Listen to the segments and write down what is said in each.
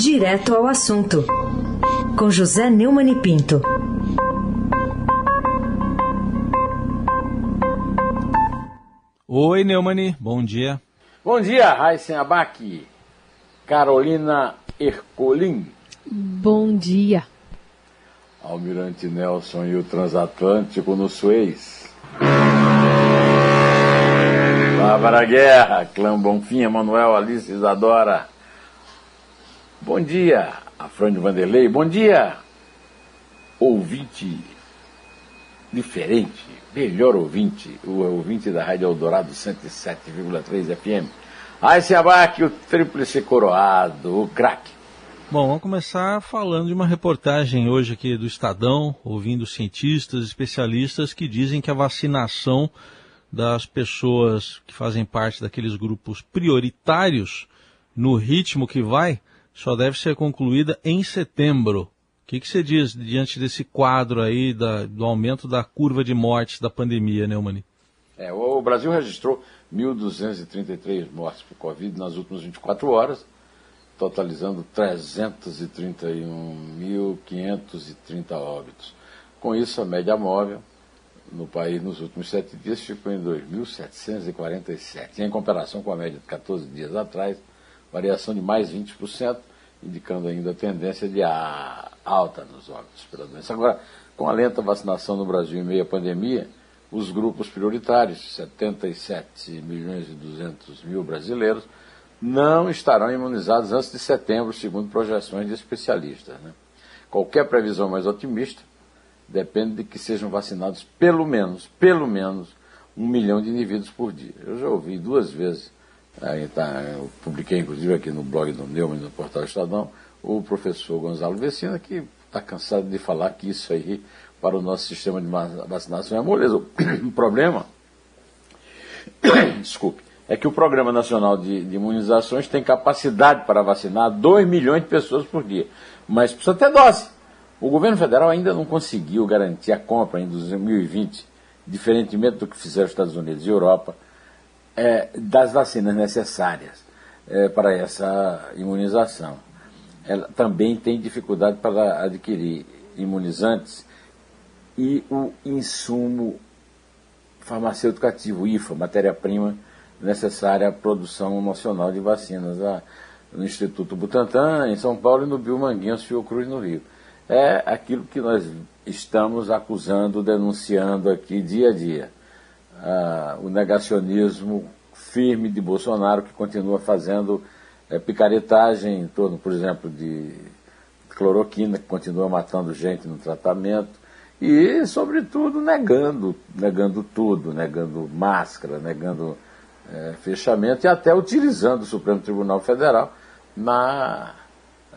Direto ao assunto, com José Neumann e Pinto. Oi, Neumani, bom dia. Bom dia, Raíssen Abac, Carolina Ercolim. Bom dia. Almirante Nelson e o Transatlântico no Suez. Bárbara Guerra, Clã Bonfim, Manuel, Alice Isadora. Bom dia, Afrânio Vanderlei. Bom dia, ouvinte diferente, melhor ouvinte, o ouvinte da Rádio Eldorado 107,3 FM. Aí se abaque o tríplice coroado, o craque. Bom, vamos começar falando de uma reportagem hoje aqui do Estadão, ouvindo cientistas, especialistas que dizem que a vacinação das pessoas que fazem parte daqueles grupos prioritários, no ritmo que vai, só deve ser concluída em setembro. O que, que você diz diante desse quadro aí da, do aumento da curva de mortes da pandemia, Neumani? É, o Brasil registrou 1.233 mortes por Covid nas últimas 24 horas, totalizando 331.530 óbitos. Com isso, a média móvel no país nos últimos sete dias ficou em 2.747. Em comparação com a média de 14 dias atrás, variação de mais 20%, indicando ainda a tendência de alta nos óbitos pela doença. Agora, com a lenta vacinação no Brasil em meio à pandemia, os grupos prioritários, 77 milhões e 200 mil brasileiros, não estarão imunizados antes de setembro, segundo projeções de especialistas. Né? Qualquer previsão mais otimista depende de que sejam vacinados pelo menos, pelo menos, um milhão de indivíduos por dia. Eu já ouvi duas vezes, aí tá, eu publiquei inclusive aqui no blog do Neumann, no portal Estadão, o professor Gonzalo Vecina, que está cansado de falar que isso aí, para o nosso sistema de vacinação, é moleza. O problema, desculpe, é que o Programa Nacional de, de Imunizações tem capacidade para vacinar 2 milhões de pessoas por dia, mas precisa ter dose. O governo federal ainda não conseguiu garantir a compra em 2020, diferentemente do que fizeram os Estados Unidos e Europa, é, das vacinas necessárias é, para essa imunização. Ela também tem dificuldade para adquirir imunizantes e o insumo farmacêutico ativo, IFA, matéria-prima necessária à produção nacional de vacinas, no Instituto Butantan, em São Paulo, e no Biomanguinhos Fiocruz, no Rio é aquilo que nós estamos acusando, denunciando aqui dia a dia. Ah, o negacionismo firme de Bolsonaro, que continua fazendo é, picaretagem em torno, por exemplo, de cloroquina, que continua matando gente no tratamento, e, sobretudo, negando, negando tudo, negando máscara, negando é, fechamento e até utilizando o Supremo Tribunal Federal na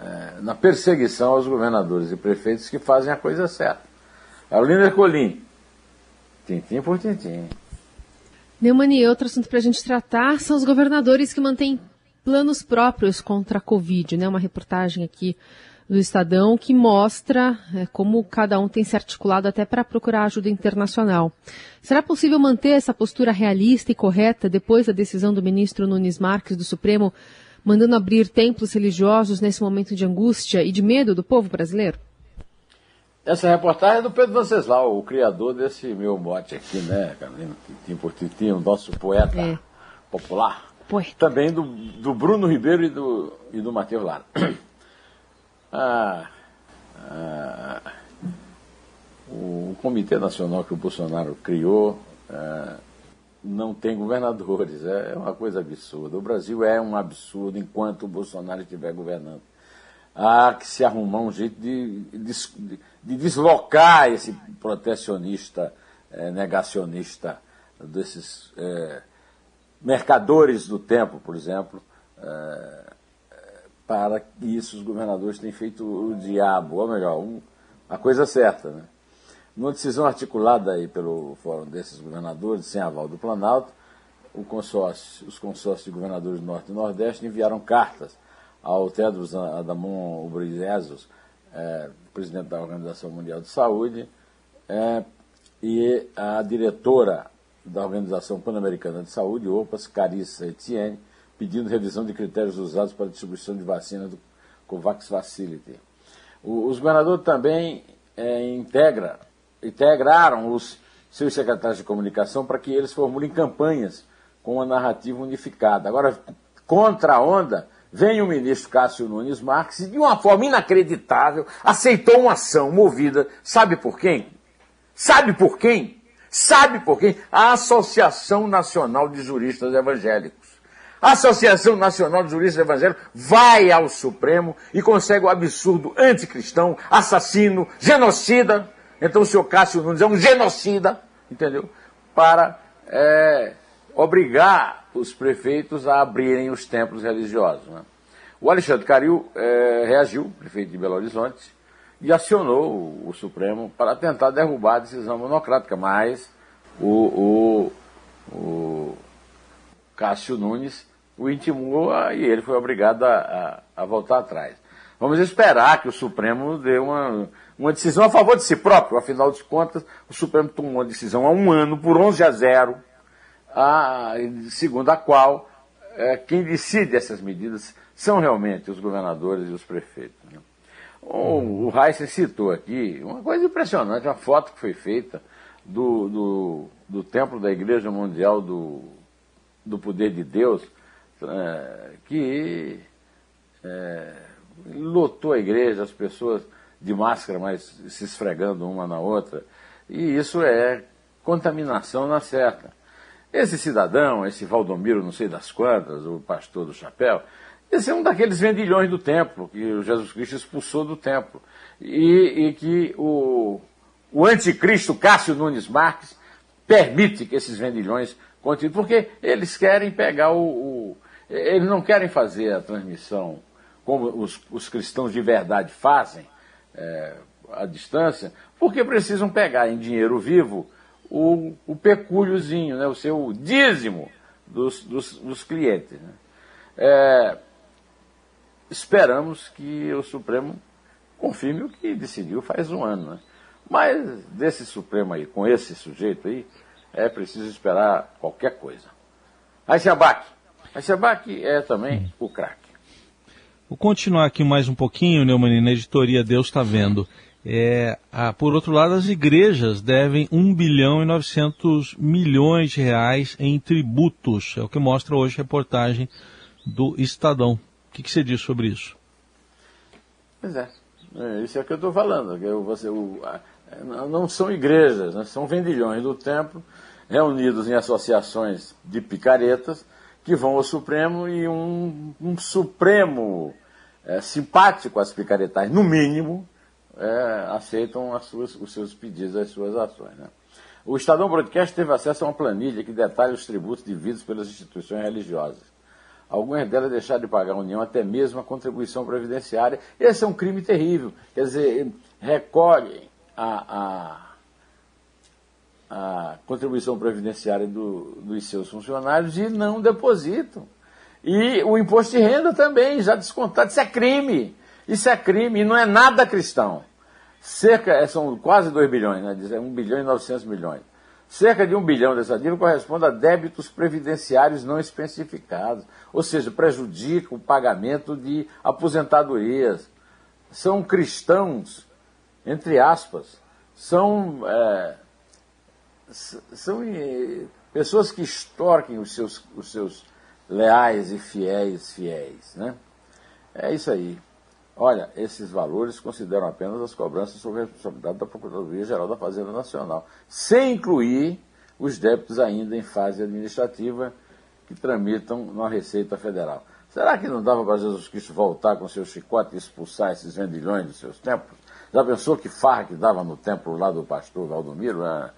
é, na perseguição aos governadores e prefeitos que fazem a coisa certa. Carolina Ercolim, tintim por tintim. Neumani, outro assunto para a gente tratar são os governadores que mantêm planos próprios contra a Covid, né? Uma reportagem aqui do Estadão que mostra é, como cada um tem se articulado até para procurar ajuda internacional. Será possível manter essa postura realista e correta depois da decisão do ministro Nunes Marques do Supremo mandando abrir templos religiosos nesse momento de angústia e de medo do povo brasileiro? Essa reportagem é do Pedro Venceslau, o criador desse meu mote aqui, né, Carolina? Tintim por Tintim, o nosso poeta é. popular. Poeta. Também do, do Bruno Ribeiro e do, e do Matheus Lara. Ah, ah, o Comitê Nacional que o Bolsonaro criou ah, não tem governadores. É uma coisa absurda. O Brasil é um absurdo enquanto o Bolsonaro estiver governando. Há que se arrumar um jeito de, de, de deslocar esse protecionista, é, negacionista, desses é, mercadores do tempo, por exemplo, é, para que isso os governadores tenham feito o diabo, ou melhor, um, a coisa certa. Né? Numa decisão articulada aí pelo Fórum desses governadores, sem aval do Planalto, consórcio, os consórcios de governadores do Norte e Nordeste enviaram cartas ao Tedros Adamon Ghebreyesus, é, presidente da Organização Mundial de Saúde, é, e a diretora da Organização Pan-Americana de Saúde, OPAS, Carissa Etienne, pedindo revisão de critérios usados para distribuição de vacina do COVAX Facility. O, os governadores também é, integra, integraram os seus secretários de comunicação para que eles formulem campanhas com uma narrativa unificada. Agora, contra a onda, vem o ministro Cássio Nunes Marques e, de uma forma inacreditável, aceitou uma ação movida, sabe por quem? Sabe por quem? Sabe por quem? A Associação Nacional de Juristas Evangélicos. A Associação Nacional de Juristas Evangélicos vai ao Supremo e consegue o absurdo anticristão, assassino, genocida. Então o senhor Cássio Nunes é um genocida, entendeu? Para é, obrigar os prefeitos a abrirem os templos religiosos. Né? O Alexandre Caril é, reagiu, prefeito de Belo Horizonte, e acionou o, o, Supremo para tentar derrubar a decisão monocrática, mas o, o, o Cássio Nunes o intimou e ele foi obrigado a, a, a, voltar atrás. Vamos esperar que o Supremo dê uma, uma decisão a favor de si próprio. Afinal de contas, o Supremo tomou uma decisão há um ano, por 11 a 0, a, segundo a qual é, quem decide essas medidas são realmente os governadores e os prefeitos. Né? O, o Heisen citou aqui uma coisa impressionante, uma foto que foi feita do, do, do templo da Igreja Mundial do, do Poder de Deus, é, que é, lotou a igreja, as pessoas de máscara, mas se esfregando uma na outra. E isso é contaminação na certa. Esse cidadão, esse Valdomiro, não sei das quantas, o pastor do chapéu, esse é um daqueles vendilhões do templo, que Jesus Cristo expulsou do templo. E, e que o, o anticristo Cássio Nunes Marques permite que esses vendilhões continuem, porque eles querem pegar o, o eles não querem fazer a transmissão como os, os cristãos de verdade fazem, é, à distância, porque precisam pegar em dinheiro vivo o, o pecúliozinho, né, o seu dízimo dos, dos, dos clientes. Né. É, esperamos que o Supremo confirme o que decidiu faz um ano. Né. Mas desse Supremo aí, com esse sujeito aí, é preciso esperar qualquer coisa. Aí se abaque. Aí se abaque é também o craque. Vou continuar aqui mais um pouquinho, Neumann, na editoria Deus está vendo. É, ah, por outro lado, as igrejas devem 1 bilhão e 900 milhões de reais em tributos. É o que mostra hoje a reportagem do Estadão. O que, que você diz sobre isso? Pois é, é isso é o que eu estou falando. Que você, o, a, não são igrejas, né, são vendilhões do templo reunidos em associações de picaretas que vão ao Supremo e um, um Supremo é, simpático às picaretais, no mínimo, é, aceitam suas, os seus pedidos, as suas ações. Né? O Estadão Broadcast teve acesso a uma planilha que detalha os tributos devidos pelas instituições religiosas. Algumas delas deixaram de pagar à União até mesmo a contribuição previdenciária. Esse é um crime terrível. Quer dizer, recolhem a, a, a contribuição previdenciária do, dos seus funcionários e não depositam. E o imposto de renda também, já descontado. Isso é crime. Isso é crime e não é nada cristão. Cerca, é, são quase 2 bilhões, né? 1 bilhão e 900 milhões. Cerca de 1 bilhão dessa dívida corresponde a débitos previdenciários não especificados, ou seja, prejudica o pagamento de aposentadorias. São cristãos, entre aspas, são, é, são é, pessoas que extorquem os seus, os seus leais e fiéis fiéis. Né? É isso aí. Olha, esses valores consideram apenas as cobranças sob a responsabilidade da Procuradoria-Geral da Fazenda Nacional, sem incluir os débitos ainda em fase administrativa que tramitam na Receita Federal. Será que não dava para Jesus Cristo voltar com seu chicote e expulsar esses vendilhões dos seus templos? Já pensou que farra que dava no templo lá do pastor Valdomiro, né,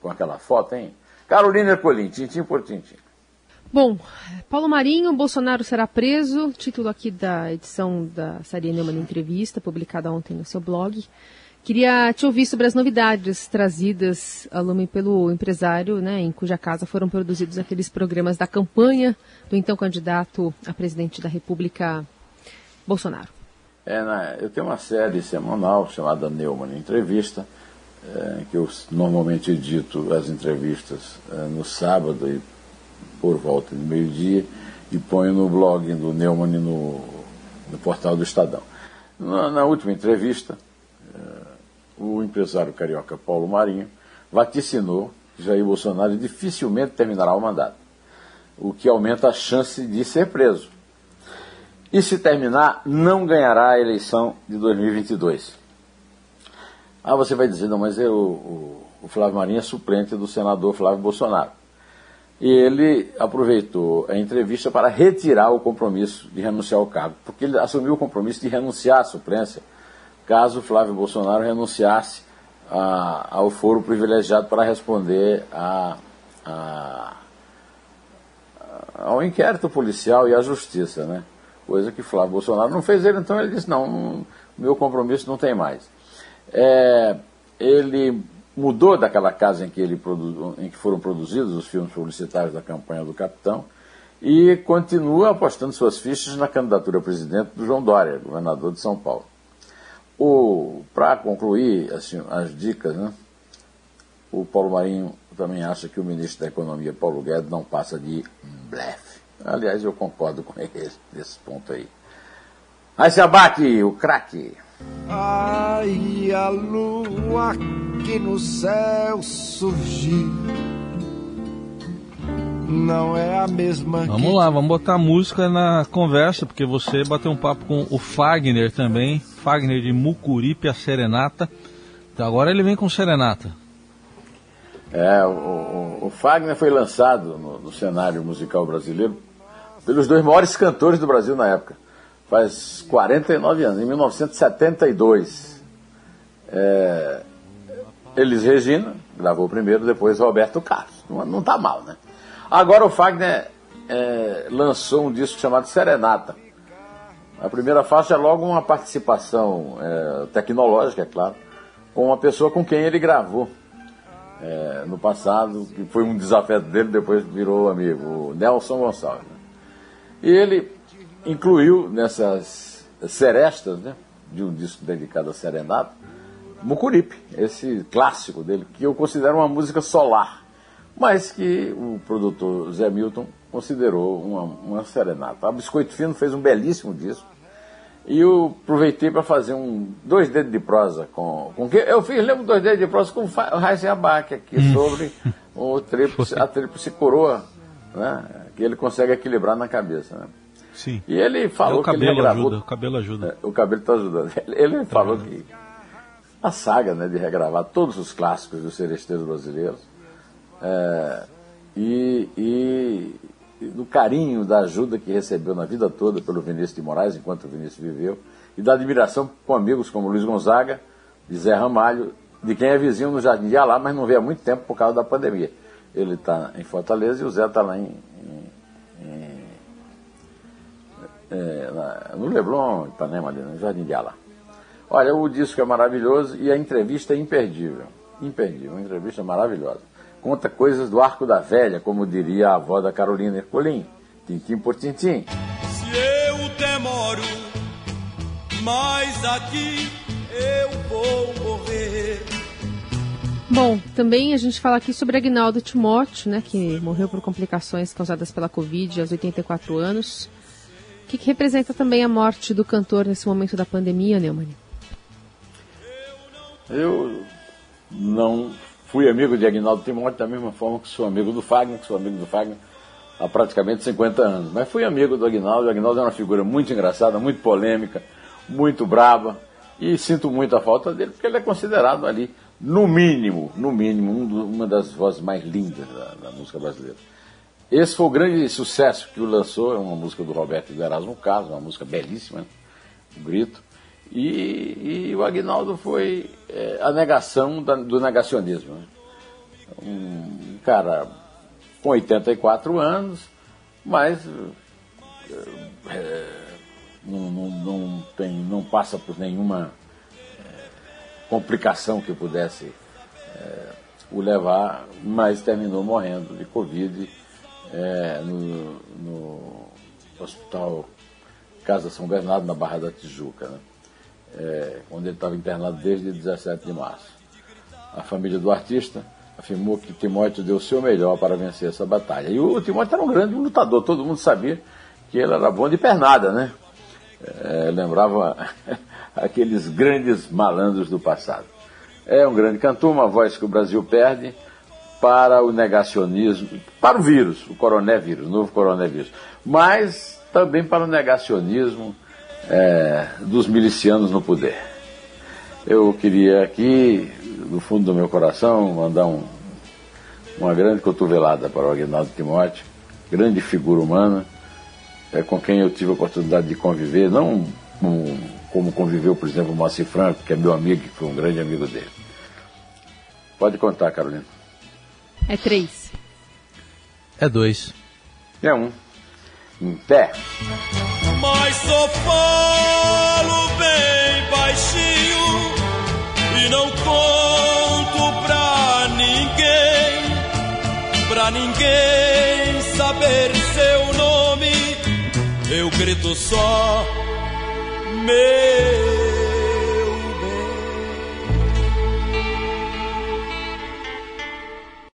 com aquela foto, hein? Carolina Ercolim, tintim por tintim. Bom, Paulo Marinho, Bolsonaro será preso, título aqui da edição da Saria Neumann Entrevista, publicada ontem no seu blog. Queria te ouvir sobre as novidades trazidas a lume pelo empresário, né, em cuja casa foram produzidos aqueles programas da campanha do então candidato a presidente da República, Bolsonaro. É, né, eu tenho uma série semanal chamada Neumann Entrevista, é, que eu normalmente edito as entrevistas é, no sábado e por volta de meio-dia e ponho no blog do Neumann no, no portal do Estadão. Na, na última entrevista, eh, o empresário carioca Paulo Marinho vaticinou que Jair Bolsonaro dificilmente terminará o mandato, o que aumenta a chance de ser preso. E se terminar, não ganhará a eleição de 2022. Ah, você vai dizer, não, mas eu, o, o Flávio Marinho é suplente do senador Flávio Bolsonaro. E ele aproveitou a entrevista para retirar o compromisso de renunciar ao cargo, porque ele assumiu o compromisso de renunciar à suplência caso Flávio Bolsonaro renunciasse a, ao foro privilegiado para responder a, a, ao inquérito policial e à justiça, né? Coisa que Flávio Bolsonaro não fez ele, então ele disse, não, não meu compromisso não tem mais. É, ele mudou daquela casa em que, ele produ... em que foram produzidos os filmes publicitários da campanha do Capitão e continua apostando suas fichas na candidatura a presidente do João Dória, governador de São Paulo. Para concluir assim, as dicas, né, o Paulo Marinho também acha que o ministro da Economia, Paulo Guedes, não passa de blefe. Aliás, eu concordo com ele nesse ponto aí. Aí se abate o craque. Ai, a lua que no céu surgiu não é a mesma. Vamos que... lá, vamos botar música na conversa, porque você bateu um papo com o Fagner também, Fagner de Mucuripe, a Serenata. Então agora ele vem com Serenata. É, o, o, o Fagner foi lançado no, no cenário musical brasileiro pelos dois maiores cantores do Brasil na época faz 49 anos, em 1972. É, Elis Regina gravou primeiro, depois Roberto Carlos. Não, está mal, né? Agora o Fagner é, lançou um disco chamado Serenata. A primeira faixa é logo uma participação é, tecnológica, é claro, com uma pessoa com quem ele gravou é, no passado, que foi um desafio dele, depois virou amigo, o Nelson Gonçalves. Né? E ele incluiu nessas serestas, né, de um disco dedicado a Serenata, Mucuripe, esse clássico dele, que eu considero uma música solar, mas que o produtor Zé Milton considerou uma, uma serenata. A Biscoito Fino fez um belíssimo disco, e eu aproveitei para fazer um dois dedos de prosa com, com que eu fiz lembro dois dedos de prosa com o Raíssa Abac aqui hum. sobre o tríplice, a tríplice coroa, né, que ele consegue equilibrar na cabeça. Né. Sim. E ele falou é, que ele regravou... ajuda, o cabelo ajuda. É, o cabelo está ajudando. Ele, ele falou que a saga né, de regravar todos os clássicos dos seresteiros brasileiros é, e, e, e do carinho, da ajuda que recebeu na vida toda pelo Vinícius de Moraes, enquanto o Vinícius viveu, e da admiração com amigos como Luiz Gonzaga, de Zé Ramalho, de quem é vizinho no Jardim de Alá, mas não vê há muito tempo por causa da pandemia. Ele está em Fortaleza e o Zé está lá em, em é, na, no Leblon, Ipanema, ali, no Jardim de Alá. Olha, o disco é maravilhoso e a entrevista é imperdível. Imperdível, uma entrevista maravilhosa. Conta coisas do arco da velha, como diria a avó da Carolina Ercolim, tintim por tintim. Se eu demoro, mas aqui eu vou morrer. Bom, também a gente fala aqui sobre Agnaldo Timóteo, né, que morreu por complicações causadas pela Covid aos 84 anos que, que representa também a morte do cantor nesse momento da pandemia, Neumann? Eu não fui amigo de Agnaldo Timóteo da mesma forma que sou amigo do Fagner, que sou amigo do Fagner há praticamente 50 anos. Mas fui amigo do Agnaldo. O Agnaldo é uma figura muito engraçada, muito polêmica, muito brava. E sinto muito a falta dele, porque ele é considerado ali, no mínimo, no mínimo, um uma das vozes mais lindas da, da música brasileira. Esse foi o grande sucesso que o lançou, é uma música do Roberto de Erasmo Carlos, uma música belíssima, né? o grito. E, e, o Agnaldo foi é, a negação da, do negacionismo. Né? Um cara com 84 anos, mas é, não, não, não, tem, não passa por nenhuma é, complicação que pudesse é, o levar, mas terminou morrendo de Covid é, no, no, Hospital Casa São Bernardo, na Barra da Tijuca, né? é, onde ele estava internado desde 17 de março. A família do artista afirmou que Timóteo deu o seu melhor para vencer essa batalha. E o Timóteo era um grande lutador, todo mundo sabia que ele era bom de pernada, né? É, lembrava aqueles grandes malandros do passado. É um grande cantor, uma voz que o Brasil perde para o negacionismo, para o vírus, o coronavírus, o novo coronavírus, mas também para o negacionismo é, dos milicianos no poder. Eu queria aqui, no fundo do meu coração, mandar um, uma grande cotovelada para o Aguinaldo Timóteo, grande figura humana, é, com quem eu tive a oportunidade de conviver, não como conviveu, por exemplo, o Moacir Franco, que é meu amigo, que foi um grande amigo dele. Pode contar, Carolina. É três. É dois. É um. Em pé. Mas só falo bem baixinho e não conto pra ninguém, pra ninguém saber seu nome. Eu grito só